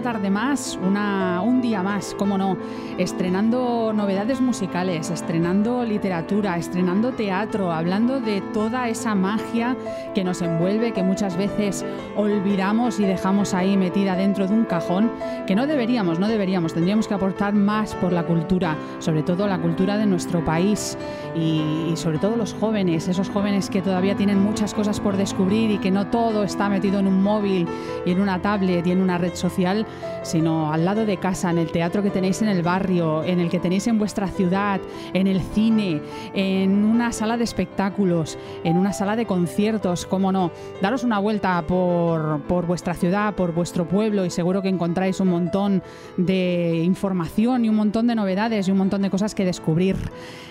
una tarde más, una, un día más, cómo no, estrenando novedades musicales, estrenando literatura, estrenando teatro, hablando de toda esa magia que nos envuelve, que muchas veces olvidamos y dejamos ahí metida dentro de un cajón, que no deberíamos, no deberíamos, tendríamos que aportar más por la cultura, sobre todo la cultura de nuestro país y, y sobre todo los jóvenes, esos jóvenes que todavía tienen muchas cosas por descubrir y que no todo está metido en un móvil y en una tablet y en una red social, sino al lado de casa, en el teatro que tenéis en el barrio, en el que tenéis en vuestra ciudad, en el cine, en una sala de espectáculos, en una sala de conciertos, cómo no. Daros una vuelta por, por vuestra ciudad, por vuestro pueblo y seguro que encontráis un montón de información y un montón de novedades y un montón de cosas que descubrir.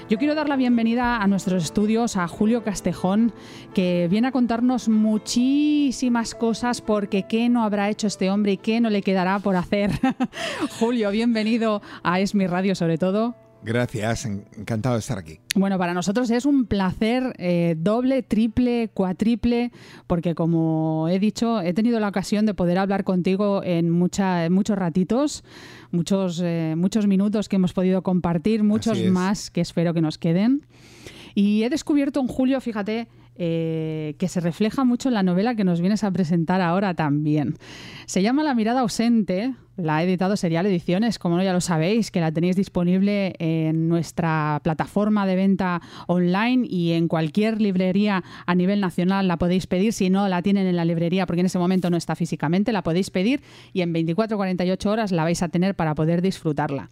Yo quiero dar la bienvenida a nuestros estudios a Julio Castejón, que viene a contarnos muchísimas cosas porque qué no habrá hecho este hombre y qué no le quedará por hacer. Julio, bienvenido a Esmi Radio sobre todo. Gracias, encantado de estar aquí. Bueno, para nosotros es un placer eh, doble, triple, cuatriple, porque como he dicho, he tenido la ocasión de poder hablar contigo en, mucha, en muchos ratitos, muchos, eh, muchos minutos que hemos podido compartir, muchos más que espero que nos queden. Y he descubierto en Julio, fíjate, eh, que se refleja mucho en la novela que nos vienes a presentar ahora también. Se llama La mirada ausente, la ha editado Serial Ediciones, como no ya lo sabéis, que la tenéis disponible en nuestra plataforma de venta online y en cualquier librería a nivel nacional la podéis pedir. Si no la tienen en la librería, porque en ese momento no está físicamente, la podéis pedir y en 24-48 horas la vais a tener para poder disfrutarla.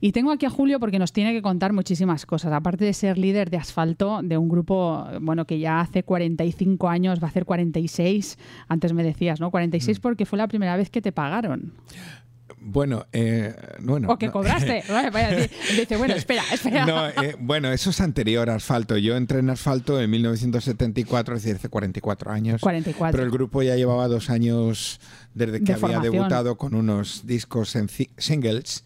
Y tengo aquí a Julio porque nos tiene que contar muchísimas cosas. Aparte de ser líder de asfalto de un grupo, bueno, que ya hace 45 años, va a hacer 46, antes me decías, ¿no? 46 Mm. porque fue la primera vez que te pagaron. Bueno, eh, bueno. O que no. cobraste. Dice, bueno, espera, espera. No, eh, bueno, eso es anterior a Asfalto. Yo entré en Asfalto en 1974, es decir, hace 44 años. 44. Pero el grupo ya llevaba dos años desde que De había formación. debutado con unos discos en singles.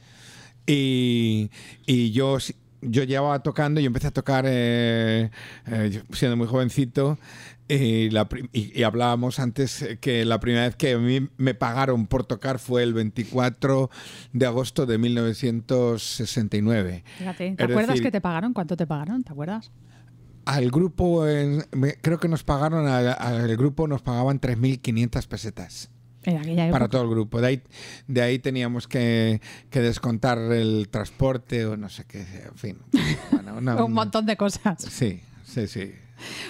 Y, y yo, yo llevaba tocando, yo empecé a tocar eh, eh, siendo muy jovencito. Y, la pri- y- y hablábamos antes eh, que la primera vez que a mí me pagaron por tocar fue el 24 de agosto de 1969. Fíjate, ¿te Es acuerdas decir, que te pagaron? ¿Cuánto te pagaron? ¿Te acuerdas? Al grupo, en- creo que nos pagaron, al, al grupo nos pagaban 3.500 pesetas. Para todo el grupo. De ahí, de ahí teníamos que, que descontar el transporte o no sé qué, en fin. Bueno, una- Un montón de cosas. Sí, sí, sí.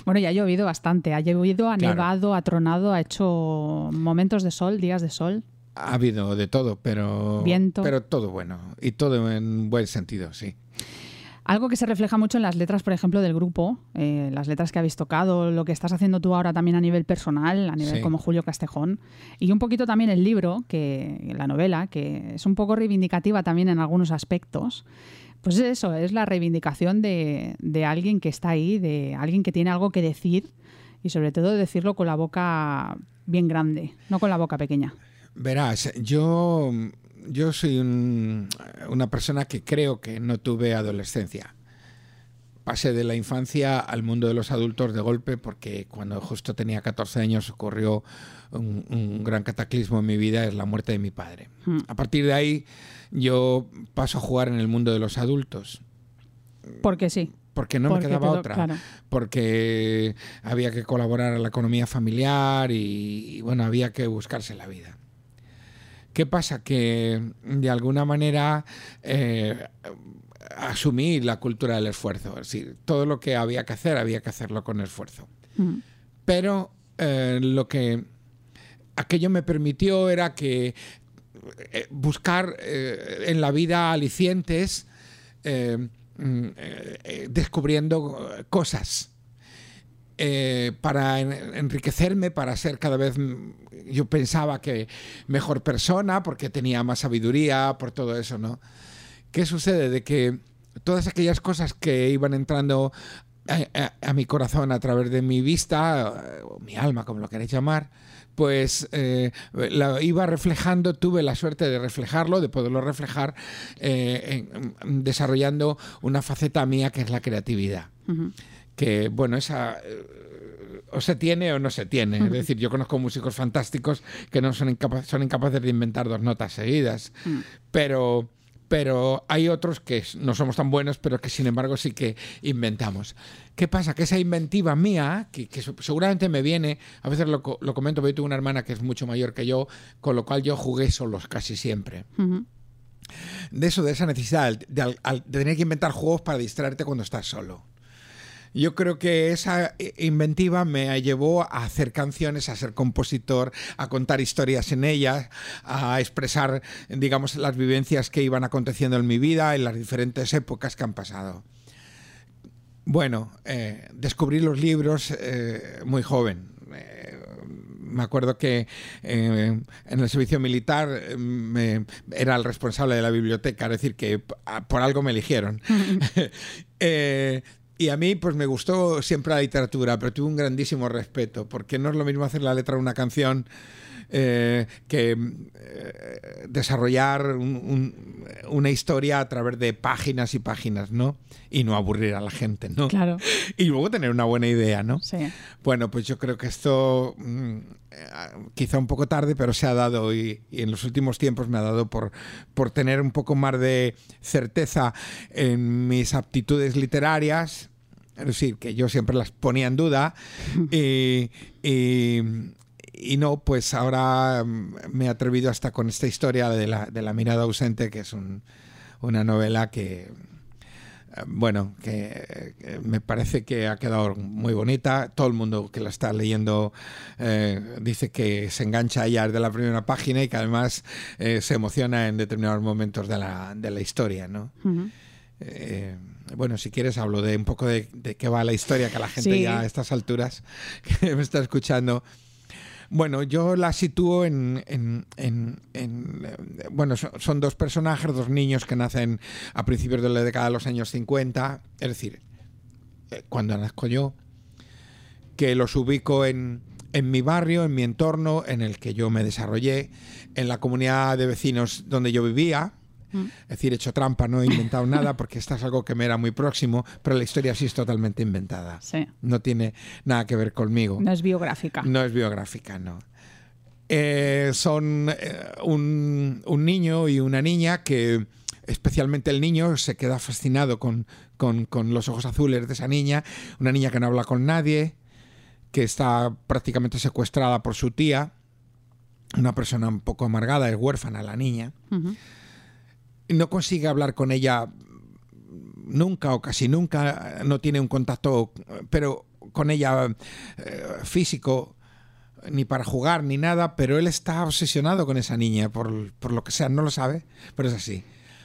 Bueno, ya ha llovido bastante. Ha llovido, ha Claro. nevado, ha tronado, ha hecho momentos de sol, días de sol. Ha habido de todo, pero. Viento. Pero todo bueno. Y todo en buen sentido, sí. Algo que se refleja mucho en las letras, por ejemplo, del grupo, eh, las letras que habéis tocado, lo que estás haciendo tú ahora también a nivel personal, a nivel Sí. como Julio Castejón, y un poquito también el libro, que la novela, que es un poco reivindicativa también en algunos aspectos. Pues es eso, es la reivindicación de, de alguien que está ahí, de alguien que tiene algo que decir y sobre todo decirlo con la boca bien grande, no con la boca pequeña. Verás, yo, yo soy un- una persona que creo que no tuve adolescencia. Pasé de la infancia al mundo de los adultos de golpe porque cuando justo tenía 14 años ocurrió un, un gran cataclismo en mi vida, es la muerte de mi padre. Mm. A partir de ahí yo paso a jugar en el mundo de los adultos Porque sí. porque no Porque me quedaba otra. claro. Porque había que colaborar a la economía familiar y, y, bueno, había que buscarse la vida. ¿Qué pasa? Que de alguna manera eh, asumí la cultura del esfuerzo. Es decir, todo lo que había que hacer, había que hacerlo con esfuerzo. Mm. Pero eh, lo que aquello me permitió era que eh, buscar eh, en la vida alicientes, mm, descubriendo cosas. Eh, para en- enriquecerme, para ser cada vez, mm, yo pensaba que mejor persona, porque tenía más sabiduría, por todo eso, ¿no? ¿Qué sucede? De que todas aquellas cosas que iban entrando a, mi corazón a través de mi vista, eh, o mi alma, como lo queréis llamar, pues eh, la iba reflejando, tuve la suerte de reflejarlo, de poderlo reflejar, desarrollando una faceta mía que es la creatividad. Que, bueno, esa eh, o se tiene o no se tiene. Es decir, yo conozco músicos fantásticos que no son, incapa- son incapaces de inventar dos notas seguidas, pero, pero hay otros que no somos tan buenos, pero que sin embargo sí que inventamos. ¿Qué pasa? Que esa inventiva mía, que, que se- seguramente me viene, a veces lo, lo comento, porque yo tengo una hermana que es mucho mayor que yo, con lo cual yo jugué solos casi siempre. De eso, de esa necesidad de, de tener que inventar juegos para distraerte cuando estás solo. Yo creo que esa eh, inventiva me llevó a hacer canciones, a ser compositor, a contar historias en ellas, a expresar, digamos, las vivencias que iban aconteciendo en mi vida en las diferentes épocas que han pasado. Bueno, eh, descubrí los libros eh, muy joven. Eh, me acuerdo que eh, en el servicio militar eh, me- era el responsable de la biblioteca, es decir, que p- a- por algo me eligieron. Eh, y a mí pues me gustó siempre la literatura, pero tuve un grandísimo respeto, porque no es lo mismo hacer la letra de una canción eh, que eh, desarrollar un- un- una historia a través de páginas y páginas, ¿no? Y no aburrir a la gente, ¿no? Claro. Y luego tener una buena idea, ¿no? Sí. Bueno, pues yo creo que esto mm, eh, quizá un poco tarde, pero se ha dado y, y en los últimos tiempos me ha dado por, por tener un poco más de certeza en mis aptitudes literarias. Es decir, que yo siempre las ponía en duda y, y- y no, pues ahora mm, me he atrevido hasta con esta historia de la, de la mirada ausente, que es un- una novela que, eh, bueno, que, que me parece que ha quedado muy bonita. Todo el mundo que la está leyendo eh, dice que se engancha ya de la primera página y que además eh, se emociona en determinados momentos de la, de la historia, ¿no? Eh, bueno, si quieres hablo de un poco de, de qué va la historia, que la gente Sí. ya a estas alturas que me está escuchando. Bueno, yo la sitúo en... en- en- en, eh, bueno, son, dos personajes, dos niños que nacen a principios de la década de los años 50, es decir, eh, cuando nazco yo, que los ubico en, en mi barrio, en mi entorno, en el que yo me desarrollé, en la comunidad de vecinos donde yo vivía. Mm. Es decir, he hecho trampa, no he inventado nada porque esto es algo que me era muy próximo, pero la historia sí es totalmente inventada. Sí. No tiene nada que ver conmigo. No es biográfica. No es biográfica, no. Eh, son eh, un, un niño y una niña que, especialmente el niño, se queda fascinado con, con- con los ojos azules de esa niña. Una niña que no habla con nadie, que está prácticamente secuestrada por su tía. Una persona un poco amargada, es huérfana la niña. Ujú. No consigue hablar con ella nunca o casi nunca, no tiene un contacto, pero con ella eh, físico, ni para jugar ni nada, pero él está obsesionado con esa niña, por, por lo que sea, no lo sabe, pero es así.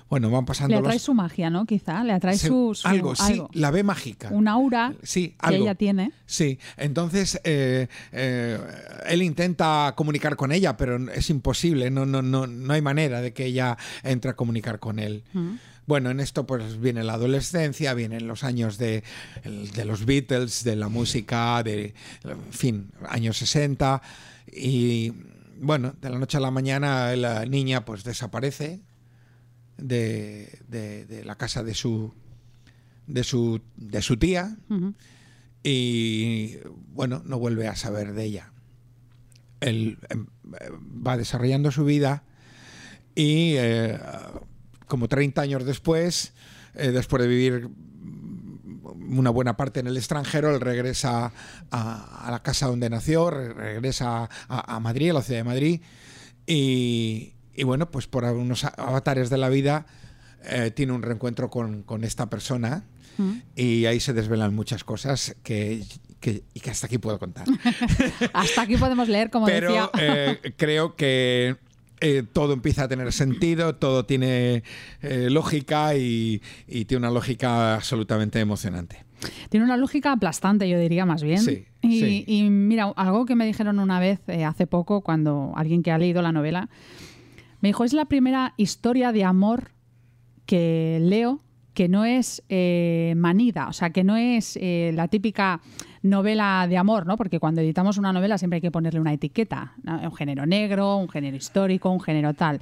Bueno, van pasando Le atrae los... su magia, ¿no? Quizá, le atrae se- su, su- algo, sí, la ve mágica. Un aura Sí, que algo. ella tiene. Sí, entonces eh, eh, él intenta comunicar con ella, pero es imposible, no, no, no, no hay manera de que ella entre a comunicar con él. Bueno, en esto pues viene la adolescencia, vienen los años de, de los Beatles, de la música, de, en fin, años 60 y bueno, de la noche a la mañana la niña pues desaparece de, de- de la casa de su, de su, de su tía y bueno, no vuelve a saber de ella. Él em, eh, va desarrollando su vida y eh, como 30 años después, eh, después de vivir una buena parte en el extranjero, él regresa a, a la casa donde nació, re- regresa a, a Madrid, a la ciudad de Madrid, y, y bueno, pues por algunos avatares de la vida eh, tiene un reencuentro con, con esta persona y ahí se desvelan muchas cosas que, que- y que hasta aquí puedo contar. Hasta aquí podemos leer, como Pero decía. eh, creo que eh, todo empieza a tener sentido, todo tiene eh, lógica y, y tiene una lógica absolutamente emocionante. Tiene una lógica aplastante, yo diría más bien. Sí, y, sí. y mira, algo que me dijeron una vez hace poco, cuando alguien que ha leído la novela, me dijo, es la primera historia de amor que leo que no es eh, manida, o sea, que no es eh, la típica novela de amor, ¿no? Porque cuando editamos una novela siempre hay que ponerle una etiqueta, un género negro, un género histórico, un género tal.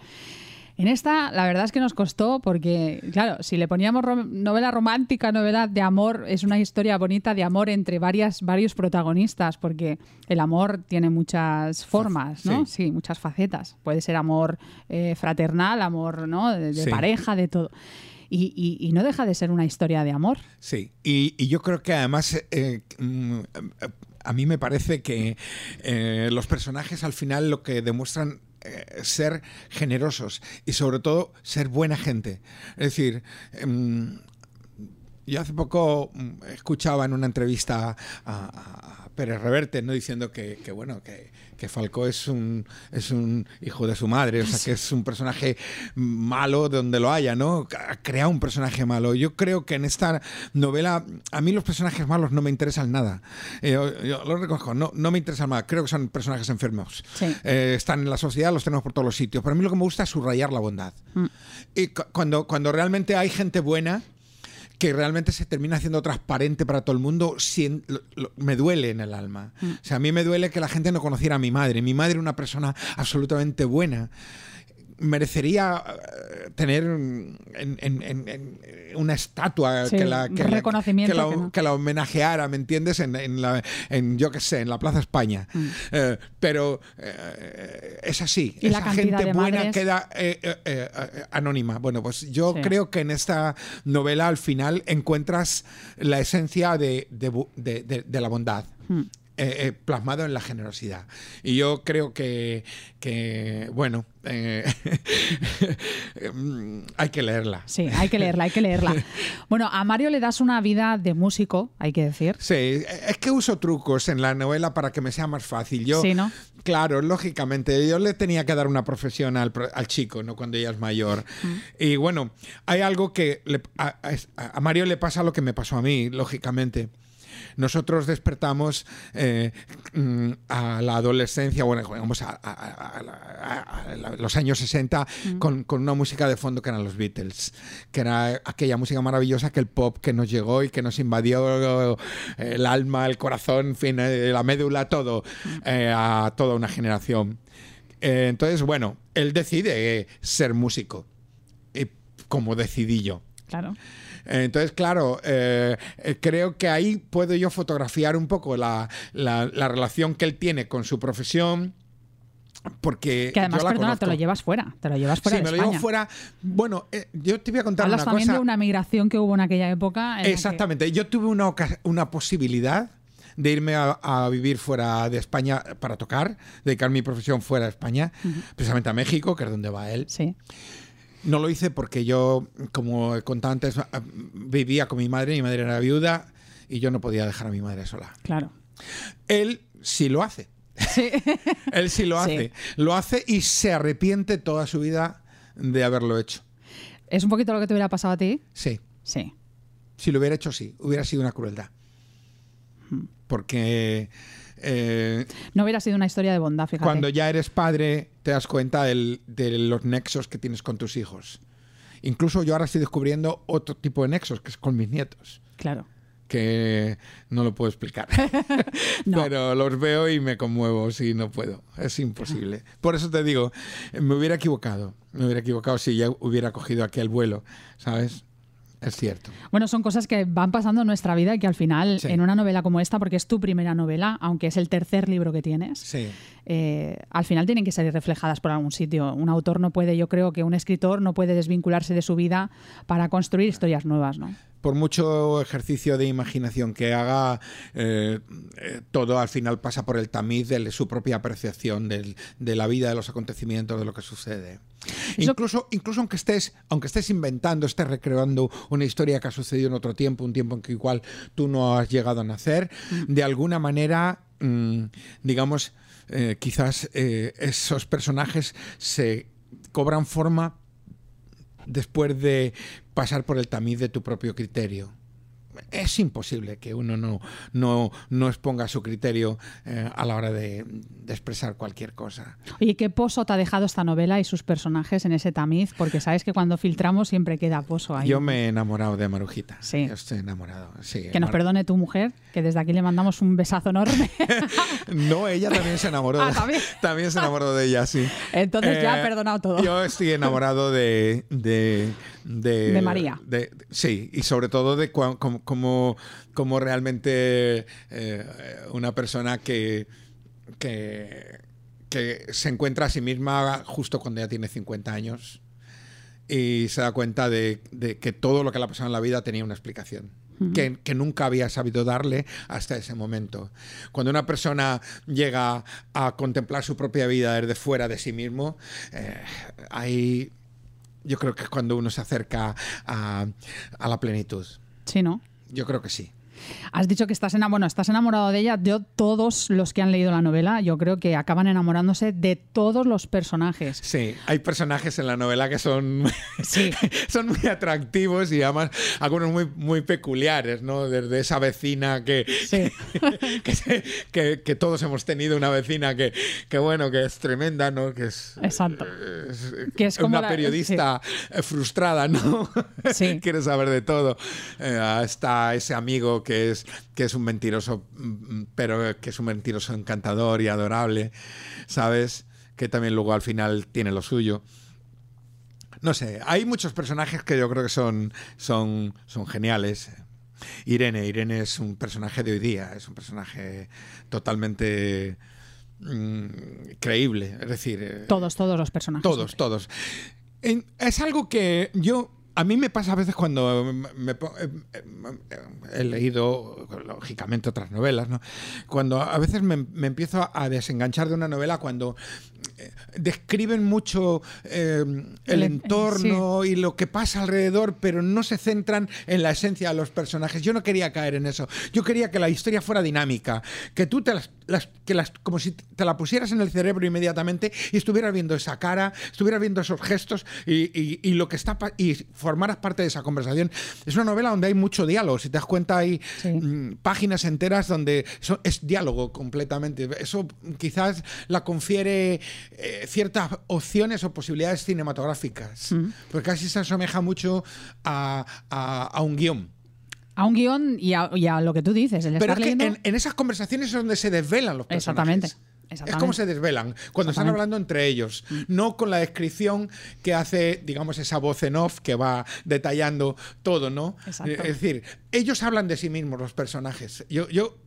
En esta, la verdad es que nos costó porque, claro, si le poníamos rom- novela romántica, novela de amor, es una historia bonita de amor entre varias, varios protagonistas, porque el amor tiene muchas formas, ¿no? Sí. Sí, muchas facetas. Puede ser amor eh, fraternal, amor, ¿no? De, de Sí. pareja, de todo. Y, y- y no deja de ser una historia de amor. Sí, y, y yo creo que además eh, mm, a mí me parece que eh, los personajes al final lo que demuestran eh, ser generosos y sobre todo ser buena gente. Es decir, em, yo hace poco mm, escuchaba en una entrevista a, a Pérez Reverte, ¿no? diciendo que, que, bueno, que, que Falcó es un, es un hijo de su madre, o sea, que es un personaje malo de donde lo haya, ¿no? Ha creado un personaje malo. Yo creo que en esta novela, a mí los personajes malos no me interesan nada. Eh, yo, yo lo reconozco, no, no me interesan nada. Creo que son personajes enfermos. Sí. Eh, están en la sociedad, los tenemos por todos los sitios. Pero a mí lo que me gusta es subrayar la bondad. Y cu- cuando, cuando realmente hay gente buena que realmente se termina haciendo transparente para todo el mundo, lo- lo- me duele en el alma. O sea, a mí me duele que la gente no conociera a mi madre. Mi madre era una persona absolutamente buena. Merecería eh, tener en, en- en- en una estatua Sí, que la, que la- reconocimiento que la- que no. que la homenajeara, ¿me entiendes? En, en la, en, yo qué sé, en la Plaza España. Eh, pero eh, es así. Mm. Y la Esa cantidad gente buena madres. queda eh, anónima. Bueno, pues yo Sí. creo que en esta novela al final encuentras la esencia de, de de- la bondad. Hmm. Eh, eh, plasmado en la generosidad. Y yo creo que, que bueno, eh, mm, hay que leerla. Sí, hay que leerla, hay que leerla. Bueno, a Mario le das una vida de músico, hay que decir. Sí, es que uso trucos en la novela para que me sea más fácil. Yo, Sí, ¿no? Claro, lógicamente, yo le tenía que dar una profesión al, al chico, ¿no? Cuando ella es mayor. Y bueno, hay algo que le- a, a- a Mario le pasa lo que me pasó a mí, lógicamente. Nosotros despertamos eh, mm, a la adolescencia, bueno, vamos a, a- a- a- a- a los años 60 con, con una música de fondo que eran los Beatles, que era aquella música maravillosa que el pop que nos llegó y que nos invadió el alma, el corazón, en fin, eh, la médula, todo, eh, a toda una generación. Eh, entonces, bueno, él decide ser músico, como decidí yo. Claro. Entonces, claro, eh, creo que ahí puedo yo fotografiar un poco la, la- la relación que él tiene con su profesión. Porque Que además, yo la perdona, te conozco. lo llevas fuera. Te lo llevas fuera sí, de me lo llevo fuera. Bueno, eh, yo te voy a contar Hablas una también cosa. de una migración que hubo en aquella época. en la que- Exactamente. Yo tuve una, una posibilidad de irme a, a vivir fuera de España para tocar, dedicar mi profesión fuera de España, precisamente a México, que es donde va él. Sí. No lo hice porque yo, como he contado antes, a- vivía con mi madre, mi madre era viuda y yo no podía dejar a mi madre sola. Claro. Él sí lo hace. Sí. Él sí lo Sí. hace. Lo hace y se arrepiente toda su vida de haberlo hecho. ¿Es un poquito lo que te hubiera pasado a ti? Sí. Sí. Si lo hubiera hecho, sí. Hubiera sido una crueldad. Porque eh, No hubiera sido una historia de bondad, fíjate. cuando ya eres padre te das cuenta del- de los nexos que tienes con tus hijos. Incluso yo ahora estoy descubriendo otro tipo de nexos, que es con mis nietos, Claro. que no lo puedo explicar. No. Pero los veo y me conmuevo, sí, no puedo. Es imposible. Por eso te digo, me hubiera equivocado. Me hubiera equivocado si ya hubiera cogido aquel vuelo, ¿sabes? Es cierto. Bueno, son cosas que van pasando en nuestra vida y que al final, Sí. en una novela como esta, porque es tu primera novela, aunque es el tercer libro que tienes, Sí. Eh, al final tienen que salir reflejadas por algún sitio. Un autor no puede, yo creo que un escritor no puede desvincularse de su vida para construir historias nuevas, ¿no? por mucho ejercicio de imaginación que haga, eh, eh, todo al final pasa por el tamiz de su propia percepción del- de la vida, de los acontecimientos, de lo que sucede. Eso- Incluso, incluso aunque estés, aunque estés inventando, estés recreando una historia que ha sucedido en otro tiempo, un tiempo en que igual tú no has llegado a nacer, de alguna manera, mm, digamos, eh, quizás eh, esos personajes se cobran forma después de pasar por el tamiz de tu propio criterio. Es imposible que uno no, no, no exponga su criterio eh, a la hora de, de expresar cualquier cosa. Oye, ¿qué pozo te ha dejado esta novela y sus personajes en ese tamiz? Porque sabes que cuando filtramos siempre queda pozo ahí. Yo me he enamorado de Marujita. Sí. Yo estoy enamorado. Sí, Que nos perdone tu mujer, que desde aquí le mandamos un besazo enorme. No, ella también se enamoró. Ah, ¿también? también se enamoró de ella, sí. Entonces ya Eh, ha perdonado todo. Yo estoy enamorado de. De, de, De María. de- sí, y sobre todo de como realmente eh, una persona que, que, que se encuentra a sí misma justo cuando ya tiene 50 años y se da cuenta de, que todo lo que le ha pasado en la vida tenía una explicación. Que, que nunca había sabido darle hasta ese momento. Cuando una persona llega a contemplar su propia vida desde fuera de sí mismo, eh, ahí yo creo que es cuando uno se acerca a, a la plenitud. Sí, ¿no? Yo creo que sí. Has dicho que estás, ena- bueno, estás enamorado de ella. Yo, todos los que han leído la novela, yo creo que acaban enamorándose de todos los personajes. Sí, hay personajes en la novela que son, Sí. son muy atractivos y además algunos muy, muy peculiares, ¿no? Desde esa vecina que, Sí. que, se- que- que todos hemos tenido una vecina que, que bueno, que es tremenda, ¿no? Que es, Exacto. es- Que es como una la- periodista eh, frustrada, ¿no? Sí. Quiere saber de todo. Eh, está ese amigo que es, que es un mentiroso, mm, pero que es un mentiroso encantador y adorable, ¿sabes? Que también luego al final tiene lo suyo. No sé, hay muchos personajes que yo creo que son, son, son geniales. Irene, Irene es un personaje de hoy día, es un personaje totalmente mm, creíble, es decir, eh, Todos, todos los personajes. todos, todos. Es algo que yo. A mí me pasa a veces cuando me- me eh, eh, he leído, lógicamente, otras novelas, ¿no? Cuando a veces me, empiezo a desenganchar de una novela cuando describen mucho eh, el entorno y lo que pasa alrededor, pero no se centran en la esencia de los personajes. Yo no quería caer en eso. Yo quería que la historia fuera dinámica, que tú te las, las- que las, como si te la pusieras en el cerebro inmediatamente y estuvieras viendo esa cara, estuvieras viendo esos gestos y, y- y lo que está y formaras parte de esa conversación. Es una novela donde hay mucho diálogo. Si te das cuenta, hay Sí. mm, páginas enteras donde es diálogo completamente. Eso quizás la confiere eh, ciertas opciones o posibilidades cinematográficas, porque casi se asemeja mucho a, a- a un guion. A un guion y a, y a lo que tú dices. El Pero estar es que leyendo... en, en esas conversaciones es donde se desvelan los personajes. Exactamente. Es como se desvelan cuando están hablando entre ellos, no con la descripción que hace, digamos, esa voz en off que va detallando todo, ¿no? Exacto. Es decir, ellos hablan de sí mismos, los personajes. Yo, yo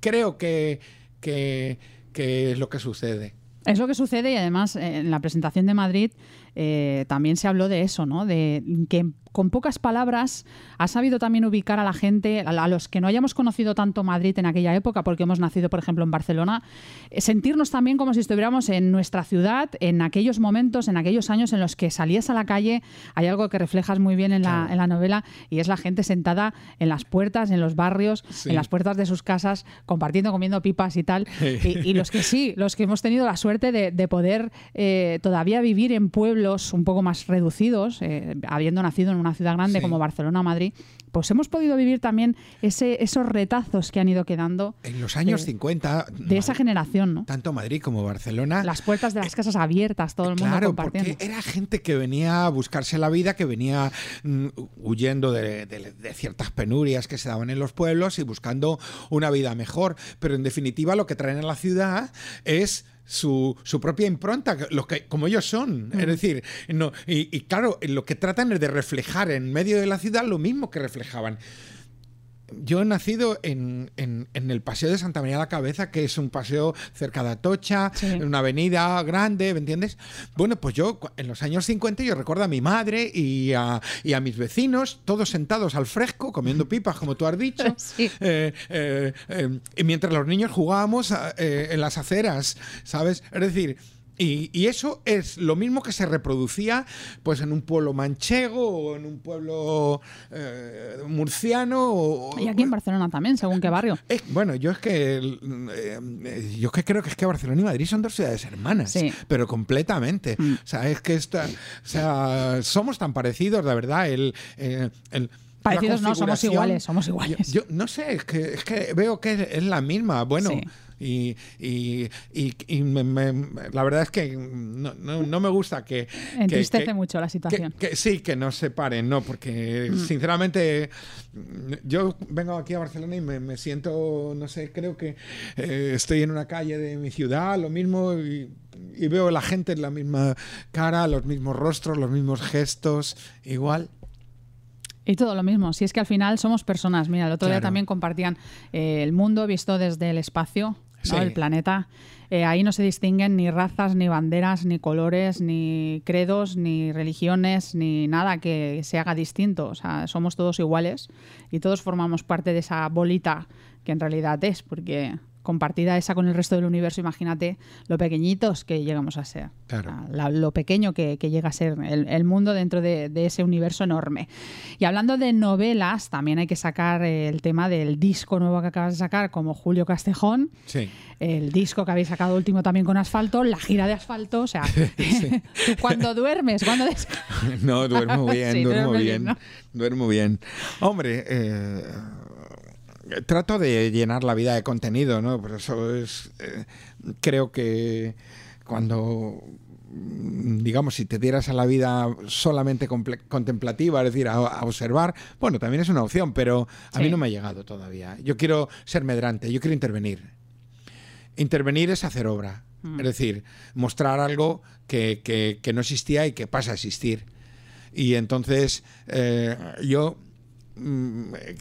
creo que, que, que es lo que sucede. Es lo que sucede y además eh, en la presentación de Madrid eh, también se habló de eso, ¿no? De que con pocas palabras ha sabido también ubicar a la gente, a, los que no hayamos conocido tanto Madrid en aquella época, porque hemos nacido, por ejemplo, en Barcelona, eh, sentirnos también como si estuviéramos en nuestra ciudad, en aquellos momentos, en aquellos años en los que salías a la calle, hay algo que reflejas muy bien en la, en la novela y es la gente sentada en las puertas, en los barrios, Sí. en las puertas de sus casas, compartiendo, comiendo pipas y tal. Y, y los que sí, los que hemos tenido la suerte de, de poder eh, todavía vivir en pueblos un poco más reducidos, eh, habiendo nacido en una ciudad grande Sí. como Barcelona o Madrid, pues hemos podido vivir también ese, esos retazos que han ido quedando En los años de- 50, de esa generación, ¿no? tanto Madrid como Barcelona, Las puertas de las casas abiertas, todo el mundo Claro, compartiendo. porque era gente que venía a buscarse la vida, que venía mm, huyendo de, de- de ciertas penurias que se daban en los pueblos y buscando una vida mejor. Pero en definitiva lo que traen a la ciudad es su, su propia impronta, que- lo que, como ellos son. Mm. Es decir, no, y, y claro, lo que tratan es de reflejar en medio de la ciudad lo mismo que reflejaban. Yo he nacido en, en- en el Paseo de Santa María de la Cabeza, que es un paseo cerca de Atocha, Sí. en una avenida grande, ¿me entiendes? Bueno, pues yo en los años 50 yo recuerdo a mi madre y a, y a mis vecinos, todos sentados al fresco, comiendo pipas, como tú has dicho, Sí. eh, eh, eh, y mientras los niños jugábamos en las aceras, ¿sabes? Es decir... Y, y eso es lo mismo que se reproducía pues en un pueblo manchego o en un pueblo eh, murciano o, Y aquí en Barcelona también, según qué barrio. bueno, yo es que eh, yo es que creo que es que Barcelona y Madrid son dos ciudades hermanas, Sí. pero completamente. Mm. O sea, es que esta, o sea, somos tan parecidos, de verdad. El, eh, el- la Parecidos no, somos iguales, somos iguales. Yo, yo no sé, es que, es que veo que es, es la misma. Bueno. Sí. Y, y- y- y me- me- la verdad es que no, no- no me gusta que... que- Entristece que- mucho la que, situación. que sí, que nos separen, ¿no? Porque Mm. sinceramente yo vengo aquí a Barcelona y me, me siento, no sé, creo que eh, estoy en una calle de mi ciudad, lo mismo, y, y veo a la gente en la misma cara, los mismos rostros, los mismos gestos, igual. Y todo lo mismo, si es que al final somos personas. Mira, el otro día Claro. también compartían eh, el mundo visto desde el espacio, el planeta. Eh, ahí no se distinguen ni razas, ni banderas, ni colores, ni credos, ni religiones, ni nada que se haga distinto. O sea, somos todos iguales y todos formamos parte de esa bolita que en realidad es, porque compartida esa con el resto del universo, imagínate lo pequeñitos que llegamos a ser. Claro. La- lo pequeño que, que llega a ser el, el mundo dentro de, de ese universo enorme. Y hablando de novelas, también hay que sacar el tema del disco nuevo que acabas de sacar, como Julio Castejón, Sí. el disco que habéis sacado último también con asfalto, la gira de asfalto, o sea, cuando duermes, cuando des- No, duermo bien, Sí, duermo duermes bien, bien, ¿no? duermo bien. Hombre, eh, trato de llenar la vida de contenido, ¿no? Por eso es, eh, creo que cuando digamos, si te dieras a la vida solamente contemplativa, es decir, a, a observar, bueno, también es una opción, pero a Sí. mí no me ha llegado todavía. Yo quiero ser medrante, yo quiero intervenir. Intervenir es hacer obra, Mm. es decir, mostrar algo que, que- que no existía y que pasa a existir. Y entonces eh, yo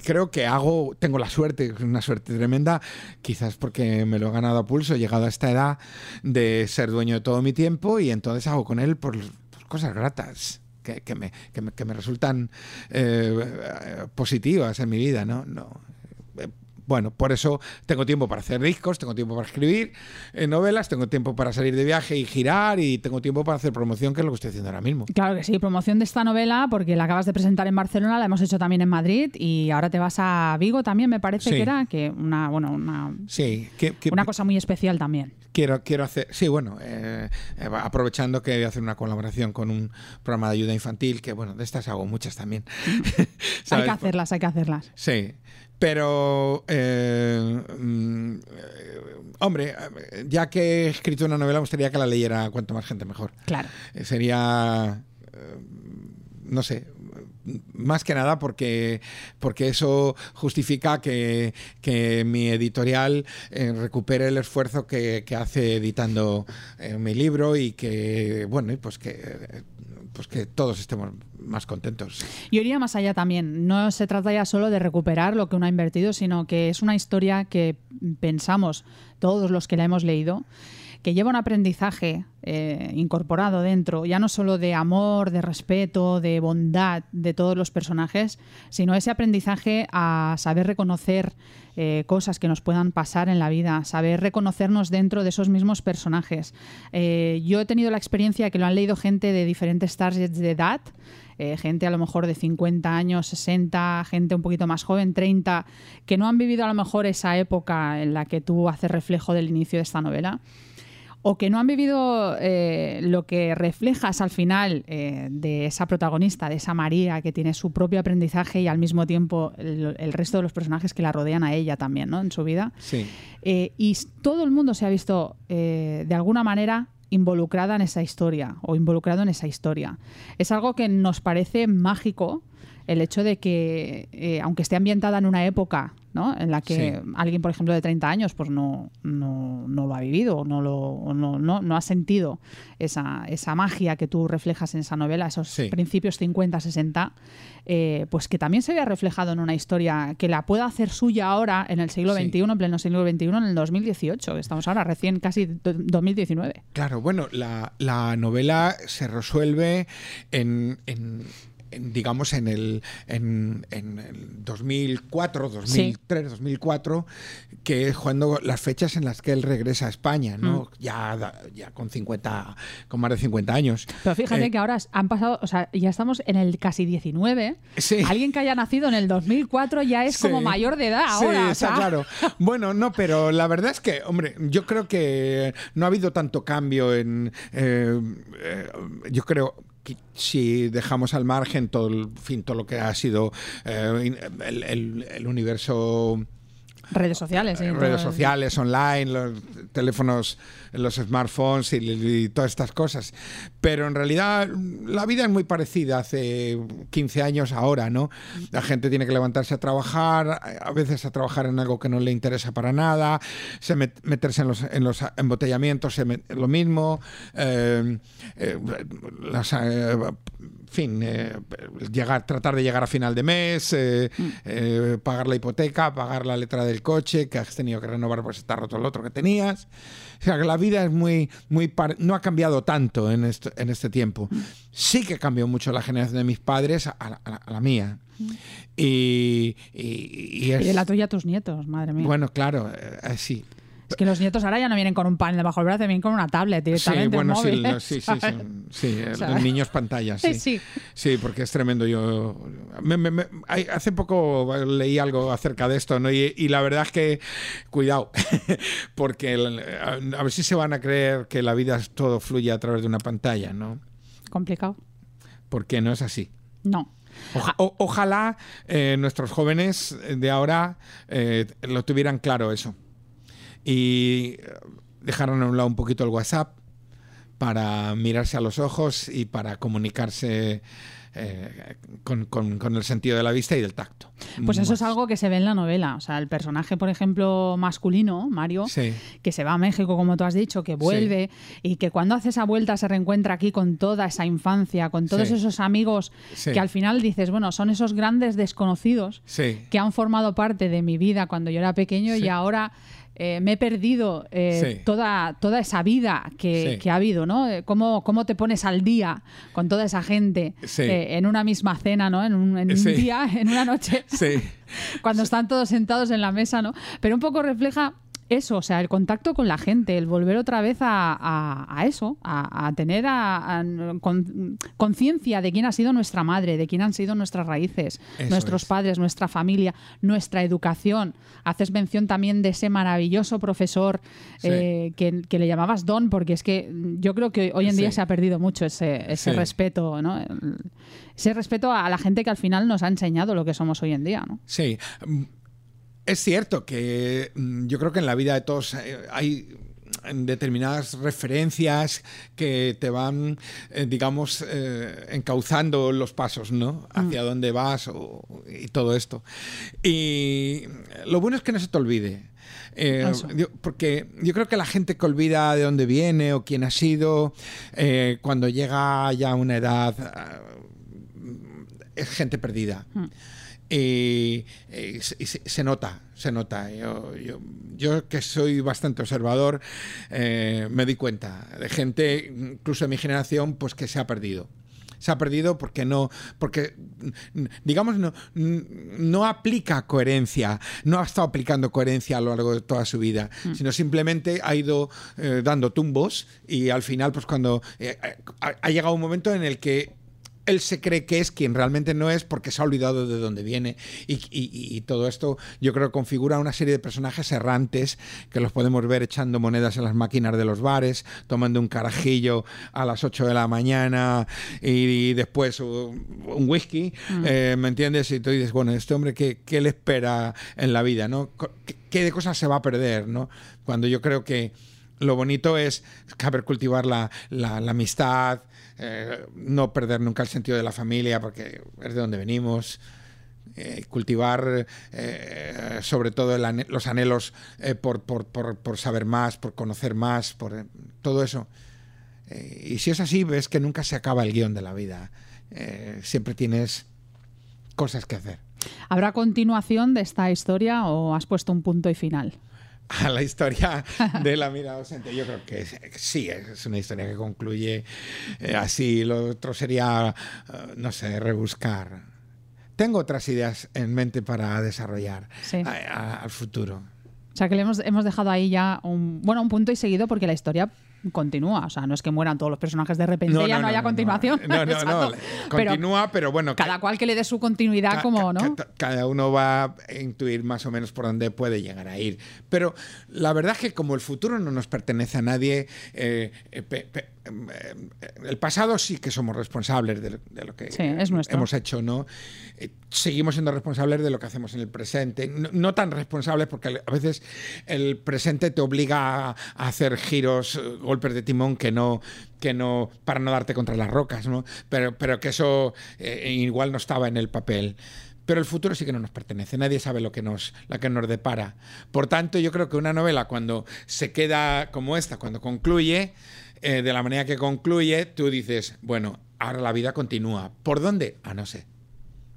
creo que hago, tengo la suerte, una suerte tremenda, quizás porque me lo he ganado a pulso, he llegado a esta edad de ser dueño de todo mi tiempo y entonces hago con él por, por cosas gratas. Que, que me, que, me, resultan eh, positivas en mi vida, ¿no? no eh, bueno, por eso tengo tiempo para hacer discos, tengo tiempo para escribir eh, novelas, tengo tiempo para salir de viaje y girar y tengo tiempo para hacer promoción, que es lo que estoy haciendo ahora mismo. Claro que sí, promoción de esta novela, porque la acabas de presentar en Barcelona, la hemos hecho también en Madrid y ahora te vas a Vigo también, me parece Sí. que era, que una, bueno, una, Sí, que, que- una cosa muy especial también. quiero, quiero hacer, sí, bueno, eh, eh, aprovechando que voy a hacer una colaboración con un programa de ayuda infantil, que bueno, de estas hago muchas también. Hay que hacerlas, hay que hacerlas. Sí, pero, eh, mm, hombre, ya que he escrito una novela, me gustaría que la leyera cuanto más gente mejor. Claro. Eh, sería, eh, no sé, más que nada porque, porque eso justifica que, que mi editorial eh, recupere el esfuerzo que, que hace editando eh, mi libro y que, bueno, y pues que, pues que todos estemos más contentos. Yo iría más allá también. No se trata ya solo de recuperar lo que uno ha invertido, sino que es una historia que pensamos todos los que la hemos leído que lleva un aprendizaje eh, incorporado dentro, ya no solo de amor, de respeto, de bondad de todos los personajes, sino ese aprendizaje a saber reconocer eh, cosas que nos puedan pasar en la vida, saber reconocernos dentro de esos mismos personajes. Eh, yo he tenido la experiencia que lo han leído gente de diferentes targets de edad, gente a lo mejor de 50 años, 60, gente un poquito más joven, 30, que no han vivido a lo mejor esa época en la que tú haces reflejo del inicio de esta novela. O que no han vivido eh, lo que reflejas al final eh, de esa protagonista, de esa María, que tiene su propio aprendizaje y al mismo tiempo el, el resto de los personajes que la rodean a ella también, ¿no? En su vida. Sí. Eh, y todo el mundo se ha visto de alguna manera involucrada en esa historia o involucrado en esa historia. Es algo que nos parece mágico el hecho de que, eh, aunque esté ambientada en una época ¿no? en la que Sí. alguien, por ejemplo, de 30 años, pues no, no, no lo ha vivido, no, lo, no, no, no ha sentido esa, esa magia que tú reflejas en esa novela, esos Sí. principios 50, 60, eh, pues que también se vea reflejado en una historia que la pueda hacer suya ahora en el siglo Sí. XXI, en pleno siglo XXI, en el 2018, que estamos ahora, recién casi do- 2019. Claro, bueno, la, la novela se resuelve en, en- en, digamos, en el, en, en el 2004, 2003, 2004, que es cuando las fechas en las que él regresa a España, ¿no? Ya, da- ya con 50, con más de 50 años. Pero fíjate Eh, que ahora han pasado, o sea, ya estamos en el casi 19. Sí. Alguien que haya nacido en el 2004 ya es Sí. como mayor de edad Sí, ahora. está sea. claro. Bueno, no, pero la verdad es que, hombre, yo creo que no ha habido tanto cambio en. eh, eh, yo creo si dejamos al margen todo fin todo lo que ha sido eh, el, el- el universo Redes sociales, sí, eh, todo redes sociales, online, los teléfonos, los smartphones y, y todas estas cosas. Pero en realidad la vida es muy parecida hace 15 años ahora, ¿no? La gente tiene que levantarse a trabajar, a veces a trabajar en algo que no le interesa para nada, se met- meterse en los, en los embotellamientos, se lo mismo, eh, eh, las, eh, en fin, eh, llegar, tratar de llegar a final de mes, eh, eh, pagar la hipoteca, pagar la letra del coche que has tenido que renovar porque está roto el otro que tenías. O sea que la vida es muy, muy no ha cambiado tanto en este, en este tiempo. Sí que cambió mucho la generación de mis padres a, la- a la- a la mía. Y, y- y es- Y de la tuya a tus nietos, madre mía. bueno, claro, eh, sí. Es que los nietos ahora ya no vienen con un panel debajo del brazo, vienen con una tablet Sí, directamente. un bueno, sí, móvil, sí, sí, sí, los niños pantallas, sí. Sí. Sí, porque es tremendo. Yo me- me- me- hay- hace poco leí algo acerca de esto, ¿no? Y, y la verdad es que cuidado, porque a, a ver si se van a creer que la vida todo fluye a través de una pantalla, ¿no? Complicado. Porque no es así. No. Oja- o- ojalá eh, nuestros jóvenes de ahora eh, lo tuvieran claro eso y eh, dejaran a un lado un poquito el WhatsApp para mirarse a los ojos y para comunicarse eh, con, con- con el sentido de la vista y del tacto. Pues eso es algo que se ve en la novela. O sea, el personaje, por ejemplo, masculino, Mario, Sí. que se va a México, como tú has dicho, que vuelve y que cuando hace esa vuelta se reencuentra aquí con toda esa infancia, con todos Sí. esos amigos que al final dices, bueno, son esos grandes desconocidos que han formado parte de mi vida cuando yo era pequeño y ahora eh, me he perdido eh, Sí. toda, toda esa vida que, Sí. que ha habido, ¿no? Eh, ¿Cómo, cómo te pones al día con toda esa gente Sí. eh, en una misma cena, ¿no? En un, en un día, en una noche Sí. cuando están todos sentados en la mesa, ¿no? Pero un poco refleja eso, o sea, el contacto con la gente, el volver otra vez a, a- a eso, a, a tener a- a- con- conciencia de quién ha sido nuestra madre, de quién han sido nuestras raíces, Eso nuestros es. padres, nuestra familia, nuestra educación. Haces mención también de ese maravilloso profesor Sí. eh, que, que le llamabas Don, porque es que yo creo que hoy en día Sí. se ha perdido mucho ese, ese Sí. respeto, ¿no? Ese respeto a la gente que al final nos ha enseñado lo que somos hoy en día, ¿no? Sí. Mm, Es cierto que mm, yo creo que en la vida de todos eh, hay determinadas referencias que te van, eh, digamos, eh, encauzando los pasos, ¿no? Hacia dónde vas o- y todo esto. Y lo bueno es que no se te olvide. Eh, yo- porque yo creo que la gente que olvida de dónde viene o quién ha sido, eh, cuando llega ya a una edad, ah, es gente perdida. Y, y se, y se- se nota, se nota. Yo, yo- yo que soy bastante observador, eh, me di cuenta de gente, incluso de mi generación, pues que se ha perdido. Se ha perdido porque no, porque mm, digamos no, mm, no aplica coherencia, no ha estado aplicando coherencia a lo largo de toda su vida, sino simplemente ha ido eh, dando tumbos y al final, pues cuando eh, ha llegado un momento en el que él se cree que es quien realmente no es porque se ha olvidado de dónde viene y, y- y todo esto yo creo que configura una serie de personajes errantes que los podemos ver echando monedas en las máquinas de los bares, tomando un carajillo a las 8 de la mañana y, después un, whisky, eh, ¿me entiendes? Y tú dices, bueno, este hombre, ¿qué, qué le espera en la vida? ¿no? ¿Qué, qué de cosas se va a perder? ¿no? Cuando yo creo que lo bonito es saber cultivar la, la- la amistad, eh, no perder nunca el sentido de la familia, porque es de donde venimos. eh, cultivar eh, sobre todo los anhelos por, por- por- por saber más, por conocer más, por todo eso. Y si es así, ves que nunca se acaba el guion de la vida. Siempre tienes cosas que hacer. ¿Habrá continuación de esta historia o has puesto un punto y final? A la historia de la mirada ausente. Yo creo que sí, es una historia que concluye eh, así. Lo otro sería, eh, no sé, rebuscar. Tengo otras ideas en mente para desarrollar Sí. a- a- al futuro. O sea que le hemos, hemos dejado ahí ya un, bueno, un punto y seguido porque la historia continúa. O sea, no es que mueran todos los personajes de repente y ya no, haya continuación. No, no, no. Pero Continúa, pero bueno. cada cual que le dé su continuidad Ca- como, ¿no? ca- Cada uno va a intuir más o menos por dónde puede llegar a ir. Pero la verdad es que como el futuro no nos pertenece a nadie, eh, pe- pe- eh, el pasado sí que somos responsables de, de lo que Sí, es nuestro. hemos hecho, ¿no? Eh, seguimos siendo responsables de lo que hacemos en el presente. No, no tan responsables porque a veces el presente te obliga a, a hacer giros, eh, golpes de timón que no que no para no darte contra las rocas, ¿no? Pero pero que eso eh, igual no estaba en el papel. Pero el futuro sí que no nos pertenece, nadie sabe lo que nos, la que nos depara. Por tanto, yo creo que una novela cuando se queda como esta, cuando concluye, eh, de la manera que concluye, tú dices, bueno, ahora la vida continúa. ¿Por dónde? Ah, no sé.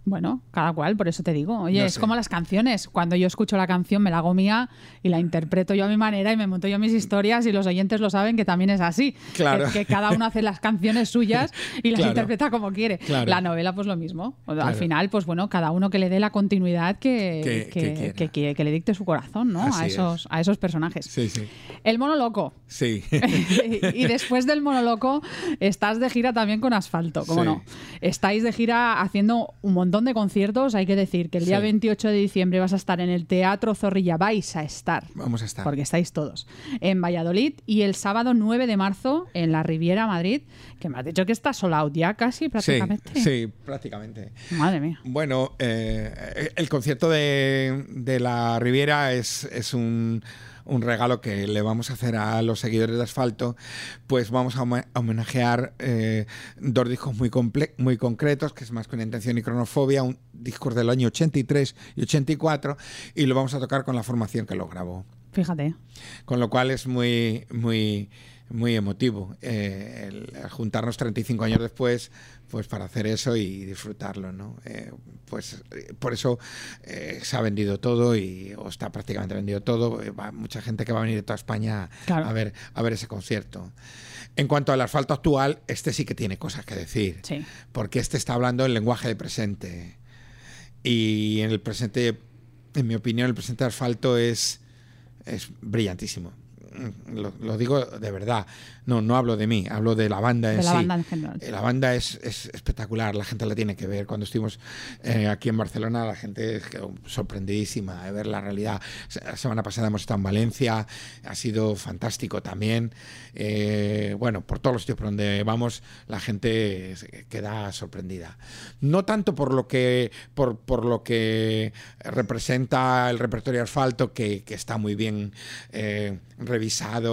Bueno, cada cual, por eso te digo. Oye, No es sé. como las canciones. Cuando yo escucho la canción me la hago mía y la interpreto yo a mi manera y me monto yo mis historias y los oyentes lo saben que también es así. Claro. Que, que cada uno hace las canciones suyas y las Claro. interpreta como quiere. Claro. La novela, pues lo mismo. Al final, pues bueno, cada uno que le dé la continuidad que, Que- que, le dicte su corazón, ¿no? Así A es. esos, a esos personajes. Sí, sí. El mono loco. Sí. y después del monoloco estás de gira también con Asfalto, ¿cómo Sí. no? Estáis de gira haciendo un montón de conciertos. Hay que decir que el día Sí. 28 de diciembre vas a estar en el Teatro Zorrilla. Vais a estar. Vamos a estar. Porque estáis todos. En Valladolid y el sábado 9 de marzo en la Riviera Madrid, que me has dicho que está sold out ya casi Sí, prácticamente. sí, prácticamente. Madre mía. Bueno, eh, el concierto de, de la Riviera es, es un, un regalo que le vamos a hacer a los seguidores de Asfalto. Pues vamos a home- a homenajear eh, dos discos muy, comple- muy concretos, que es Más que una intención y Cronofobia, un disco del año 83 y 84, y lo vamos a tocar con la formación que lo grabó. Fíjate. Con lo cual es muy, muy, muy emotivo eh, el, el juntarnos 35 años después pues para hacer eso y disfrutarlo, ¿no? Eh, pues eh, por eso eh, se ha vendido todo y o está prácticamente vendido todo. Va mucha gente que va a venir de toda España Claro. a ver a ver ese concierto. En cuanto al asfalto actual, este sí que tiene cosas que decir, Sí. porque este está hablando en lenguaje de presente y en el presente, en mi opinión, el presente de asfalto es es brillantísimo. Mm, Lo, lo digo de verdad. No, no hablo de mí, hablo de la banda en De la sí. banda en general. Eh, La banda es, es espectacular, la gente la tiene que ver. Cuando estuvimos eh, aquí en Barcelona, la gente quedó sorprendidísima de ver la realidad. La semana pasada hemos estado en Valencia, ha sido fantástico también. Eh, bueno, por todos los sitios por donde vamos, la gente queda sorprendida. No tanto por lo que, por, por lo que representa el repertorio asfalto, que, que está muy bien eh, revisado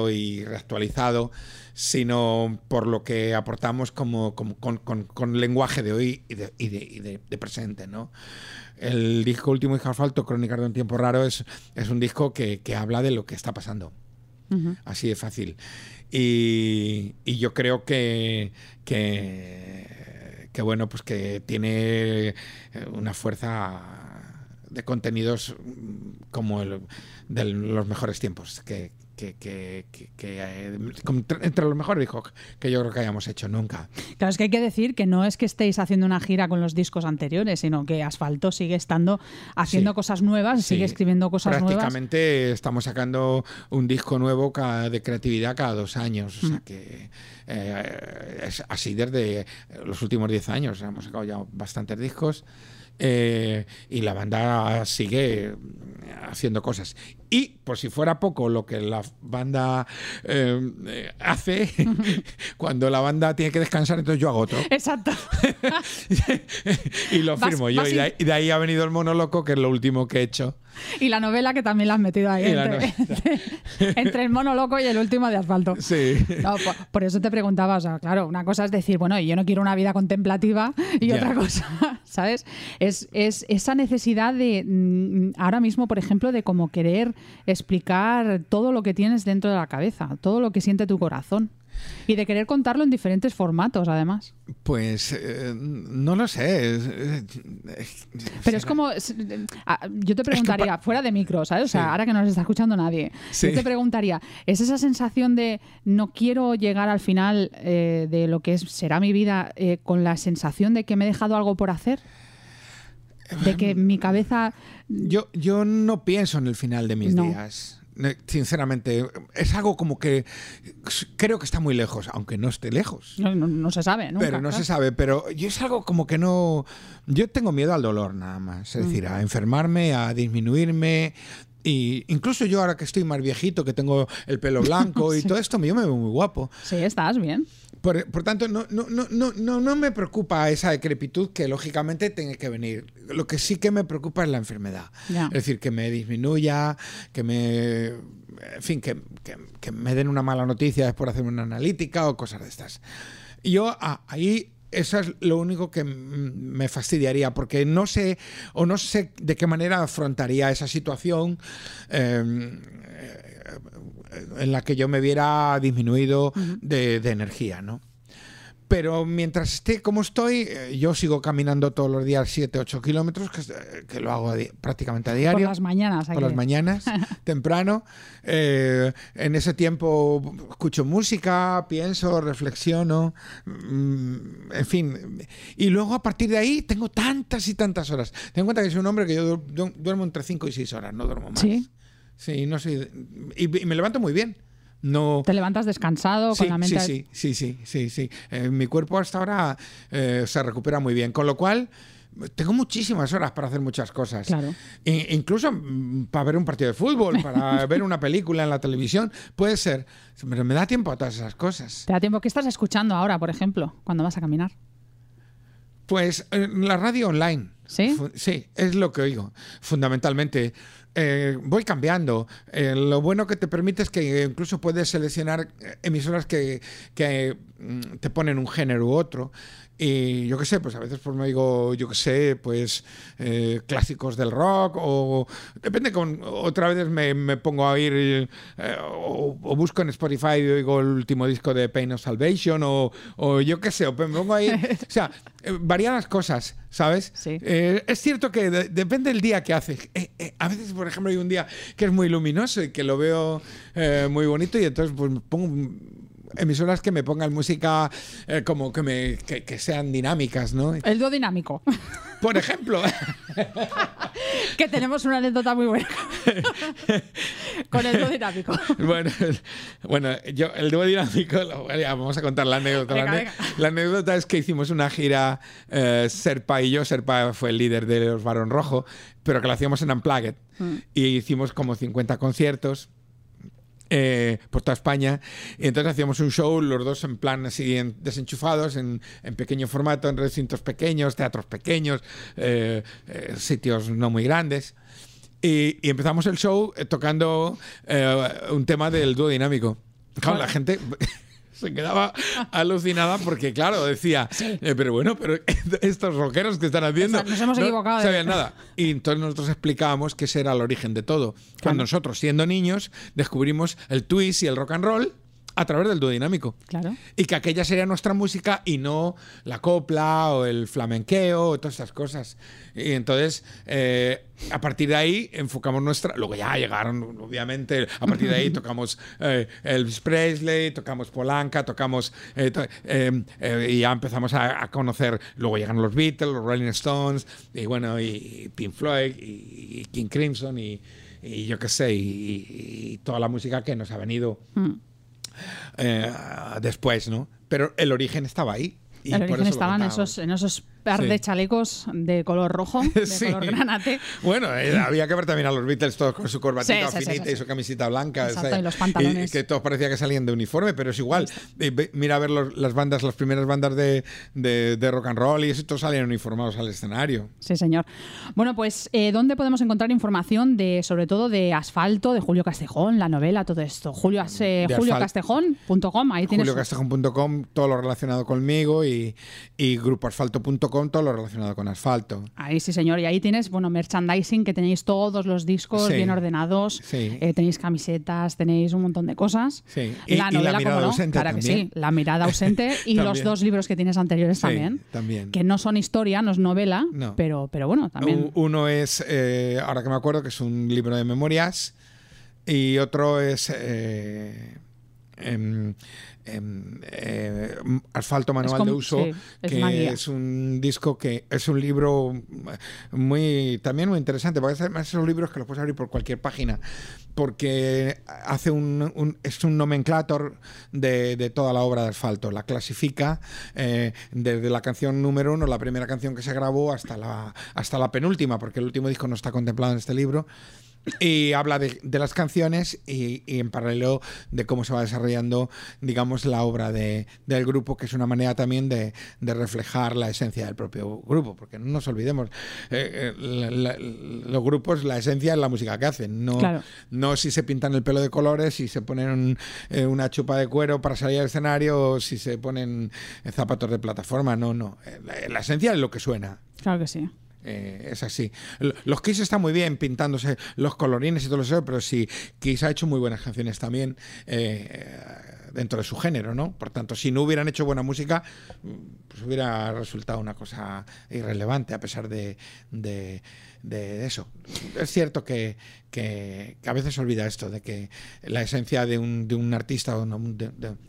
y reactualizado, sino por lo que aportamos como, como- con, con- con lenguaje de hoy y de, y de- y de- de presente, ¿no? El disco último de Asfalto, Crónicas de un tiempo raro, es, es un disco que, que habla de lo que está pasando. Ujú. Así de fácil. Y, y yo creo que, que, que, bueno, pues que tiene eh, una fuerza de contenidos mm, como el- de los mejores tiempos que, que, que- que- que, eh, entre entre los mejores discos que yo creo que hayamos hecho nunca. Claro, es que hay que decir que no es que estéis haciendo una gira con los discos anteriores, sino que Asfalto sigue estando haciendo Sí. cosas nuevas, Sí, sigue escribiendo cosas nuevas. Prácticamente estamos sacando un disco nuevo cada- de creatividad cada dos años. O Mm. sea que eh, es así desde los últimos diez años. Hemos sacado ya bastantes discos. eh, y la banda sigue haciendo cosas. Y por si fuera poco lo que la banda eh, eh, hace, cuando la banda tiene que descansar, entonces yo hago otro. Exacto. y lo Vas- firmo yo. Y de, ahí, y de ahí ha venido el mono loco, que es lo último que he hecho. Y la novela que también la has metido ahí entre, entre el mono loco y el último de Asfalto. Sí. No, por, por eso te preguntaba, o sea, claro, una cosa es decir, bueno, yo no quiero una vida contemplativa y otra cosa, ¿sabes? Es, es esa necesidad de, mm, ahora mismo, por ejemplo, de como querer explicar todo lo que tienes dentro de la cabeza, todo lo que siente tu corazón. Y de querer contarlo en diferentes formatos, además. Pues eh, no lo sé. Pero es como, ah, yo te preguntaría, fuera de micro, ¿sabes? O sea, Sí. ahora que no nos está escuchando nadie, Sí. yo te preguntaría, ¿es esa sensación de no quiero llegar al final eh, de lo que es, será mi vida eh, con la sensación de que me he dejado algo por hacer? De que mi cabeza... Yo, yo no pienso en el final de mis No. días. Sinceramente, es algo como que creo que está muy lejos, aunque no esté lejos. No, no- no se sabe, nunca, pero no claro. se sabe, pero yo es algo como que no... Yo tengo miedo al dolor nada más, es decir, a enfermarme, a disminuirme. Y incluso yo ahora que estoy más viejito, que tengo el pelo blanco y todo esto, yo me veo muy guapo. Sí, estás bien. Por, por tanto, no, no, no, no, no, me preocupa esa decrepitud que lógicamente tiene que venir. Lo que sí que me preocupa es la enfermedad. Es decir, que me disminuya, que me. En fin, que, que- que me den una mala noticia después de hacerme una analítica o cosas de estas. Y yo ah, ahí. Eso es lo único que me fastidiaría, porque no sé o no sé de qué manera afrontaría esa situación eh, en la que yo me viera disminuido de, de energía, ¿no? Pero mientras esté como estoy, eh, yo sigo caminando todos los días 7, 8 kilómetros, que, eh, que lo hago a prácticamente a diario. Por las mañanas. Por las mañanas, temprano. Eh, en ese tiempo escucho música, pienso, reflexiono, mm, en fin. Y luego a partir de ahí tengo tantas y tantas horas. Ten en cuenta que soy un hombre que yo du- du- duermo entre 5 y 6 horas, no duermo más. Sí. Sí, no soy. Y, y me levanto muy bien. No. Te levantas descansado, Sí, con la mente... sí, sí, sí, sí, sí. Eh, mi cuerpo hasta ahora eh, se recupera muy bien, con lo cual tengo muchísimas horas para hacer muchas cosas. Claro. E- incluso mm, para ver un partido de fútbol, para ver una película en la televisión, puede ser. Pero me da tiempo a todas esas cosas. ¿Te da tiempo? ¿Qué estás escuchando ahora, por ejemplo, cuando vas a caminar? Pues eh, la radio online. ¿Sí? Sí, es lo que oigo, fundamentalmente. Eh, voy cambiando. Eh, lo bueno que te permite es que incluso puedes seleccionar eh, emisoras que, que, mm, te ponen un género u otro. Y yo qué sé, pues a veces pues me oigo, yo qué sé, pues eh, clásicos del rock o depende con otra vez me, me pongo a oír eh, o, o busco en Spotify y oigo el último disco de Pain of Salvation o, o yo qué sé, o me pongo ahí, o sea, eh, variadas cosas, ¿sabes? Sí. Eh, es cierto que de- depende del día que haces. A veces, por ejemplo, hay un día que es muy luminoso y que lo veo muy bonito y entonces pues pongo emisoras que me pongan música eh, como que, me, que, que sean dinámicas, ¿no? El dúo dinámico. Por ejemplo, que tenemos una anécdota muy buena con el dúo dinámico. bueno, bueno, yo el dúo dinámico, lo- vamos a contar la anécdota. Venga, la, venga. la anécdota es que hicimos una gira eh, Serpa y yo. Serpa fue el líder de los Barón Rojo, pero que lo hacíamos en Unplugged. Mm. Y hicimos como 50 conciertos. Eh, por toda España. Y entonces hacíamos un show los dos en plan así en- desenchufados en, en pequeño formato en recintos pequeños teatros pequeños eh, eh, sitios no muy grandes. Y, y empezamos el show eh, tocando eh, un tema del dúo dinámico. Claro, la gente se quedaba alucinada porque, claro, decía, eh, pero bueno, pero estos rockeros que están haciendo. Nos hemos no equivocado de- sabían nada. Y entonces nosotros explicábamos que ese era el origen de todo. Cuando nosotros, siendo niños, descubrimos el twist y el rock and roll. A través del dúo dinámico. Claro. Y que aquella sería nuestra música y no la copla o el flamenqueo o todas esas cosas. Y entonces, eh, a partir de ahí, enfocamos nuestra. Luego ya llegaron, obviamente, a partir de ahí tocamos eh, Elvis Presley, tocamos Polanca, tocamos. eh, to- y ya empezamos a, a conocer. Luego llegaron los Beatles, los Rolling Stones, y bueno, y, Pink Floyd, y, y King Crimson, y, y yo qué sé, y, y toda la música que nos ha venido Mm. Eh, después, ¿no? Pero el origen estaba ahí. y el origen estaba en esos, en esos par Sí. de chalecos de color rojo, de Sí. color granate. Bueno, eh, había que ver también a los Beatles todos con su corbatita Sí, finita y su camisita blanca. Exacto, y los pantalones. que todos parecía que salían de uniforme, pero es igual. Mira a ver los- las bandas, las primeras bandas de, de- de rock and roll y eso, todos salían uniformados al escenario. Sí, señor. Bueno, pues, eh, ¿dónde podemos encontrar información de, sobre todo, de Asfalto, de Julio Castejón, la novela, todo esto? Julio, eh, juliocastejón.com, ahí tienes... JulioCastejón.com, todo lo relacionado conmigo y, y grupoasfalto.com, todo lo relacionado con asfalto. Ahí sí, señor. Y ahí tienes, bueno, merchandising, que tenéis todos los discos Sí. bien ordenados. Sí. Eh, tenéis camisetas, tenéis un montón de cosas. Sí. Y- y la novela, mirada como no, ausente claro que sí. La mirada ausente y los dos libros que tienes anteriores también. también. Que no son historia, no es novela, No. pero, pero bueno, también. Uno es, eh, ahora que me acuerdo, que es un libro de memorias y otro es eh, em, em, eh, Asfalto Manual como- de Uso, sí, es una que es un disco que es un libro muy también muy interesante, porque además esos libros que los puedes abrir por cualquier página, porque hace un, un- es un nomenclator de, de toda la obra de Asfalto, la clasifica eh, desde la canción número uno, la primera canción que se grabó, hasta la, hasta la penúltima, porque el último disco no está contemplado en este libro. Y habla de, de las canciones y, y en paralelo de cómo se va desarrollando, digamos, la obra de, del grupo, que es una manera también de, de reflejar la esencia del propio grupo, porque no nos olvidemos, eh, eh, la- la- los grupos, la esencia es la música que hacen, no, Claro. no si se pintan el pelo de colores, si se ponen un- eh, una chupa de cuero para salir al escenario, o si se ponen zapatos de plataforma, no, no, la, la esencia es lo que suena. Claro que sí. Eh, es así. Los Kiss están muy bien pintándose los colorines y todo eso, pero sí, Kiss ha hecho muy buenas canciones también eh, dentro de su género, ¿no? Por tanto, si no hubieran hecho buena música, pues hubiera resultado una cosa irrelevante a pesar de, de- eso. Es cierto que, que- a veces se olvida esto, de que la esencia de un, de un artista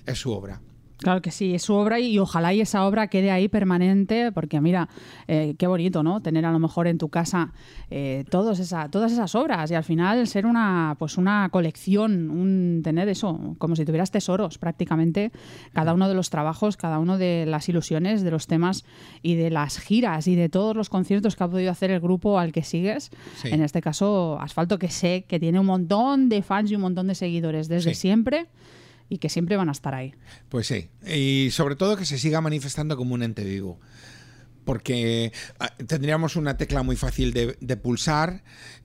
es su obra. Claro que sí, es su obra y ojalá y esa obra quede ahí permanente, porque mira, eh, qué bonito, ¿no? Tener a lo mejor en tu casa eh, todos esa, todas esas obras y al final ser una, pues una colección, un tener eso, como si tuvieras tesoros prácticamente, cada uno de los trabajos, cada uno de las ilusiones, de los temas y de las giras y de todos los conciertos que ha podido hacer el grupo al que sigues. Sí. En este caso, Asfalto, que sé que tiene un montón de fans y un montón de seguidores desde Sí. siempre y que siempre van a estar ahí. Pues sí, y sobre todo que se siga manifestando como un ente vivo. Porque ah, tendríamos una tecla muy fácil de, de pulsar,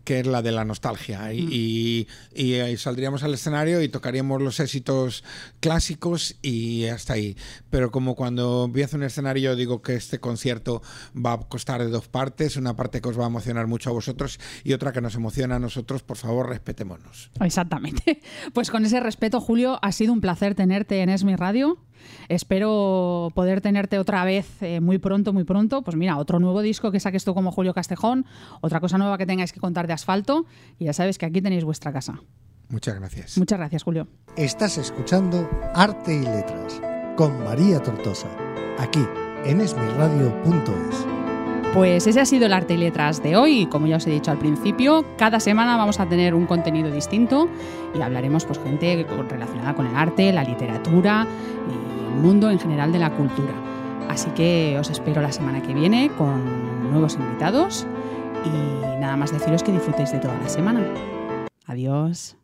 que es la de la nostalgia. Y, y- y ahí saldríamos al escenario y tocaríamos los éxitos clásicos y hasta ahí. Pero como cuando empiezo un escenario, yo digo que este concierto va a costar de dos partes: una parte que os va a emocionar mucho a vosotros y otra que nos emociona a nosotros. Por favor, respetémonos. Exactamente. Pues con ese respeto, Julio, ha sido un placer tenerte en Esmi Radio. Espero poder tenerte otra vez eh, muy pronto, muy pronto. Pues mira, otro nuevo disco que saques tú como Julio Castejón, otra cosa nueva que tengáis que contar de asfalto. Y ya sabes que aquí tenéis vuestra casa. Muchas gracias. Muchas gracias, Julio. Estás escuchando Arte y Letras con María Tortosa, aquí en esmirradio.es. Pues ese ha sido el arte y letras de hoy. Y como ya os he dicho al principio, cada semana vamos a tener un contenido distinto y hablaremos pues gente relacionada con el arte, la literatura y el mundo en general de la cultura. Así que os espero la semana que viene con nuevos invitados y nada más deciros que disfrutéis de toda la semana. Adiós.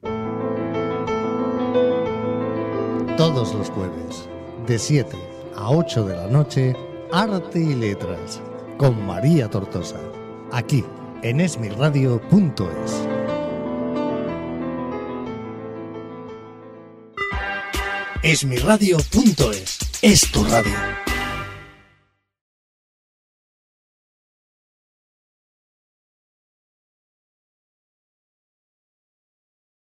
Todos los jueves, de 7 a 8 de la noche, Arte y Letras con María Tortosa, aquí en esmirradio.es. Esmirradio.es es tu radio.